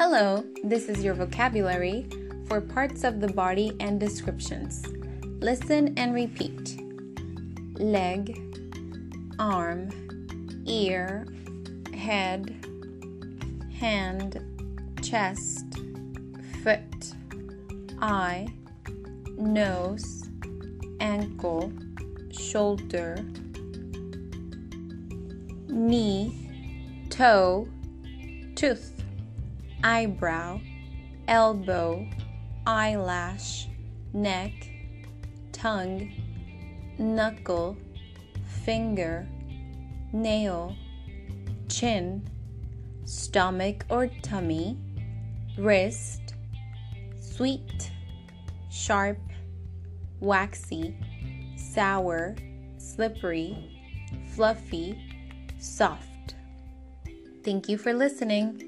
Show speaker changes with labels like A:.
A: Hello, this is your vocabulary for parts of the body and descriptions. Listen and repeat. Leg, arm, ear, head, hand, chest, foot, eye, nose, ankle, shoulder, knee, toe, tooth, eyebrow, elbow, eyelash, neck, tongue, knuckle, finger, nail, chin, stomach or tummy, wrist, sweet, sharp, waxy, sour, slippery, fluffy, soft. Thank you for listening.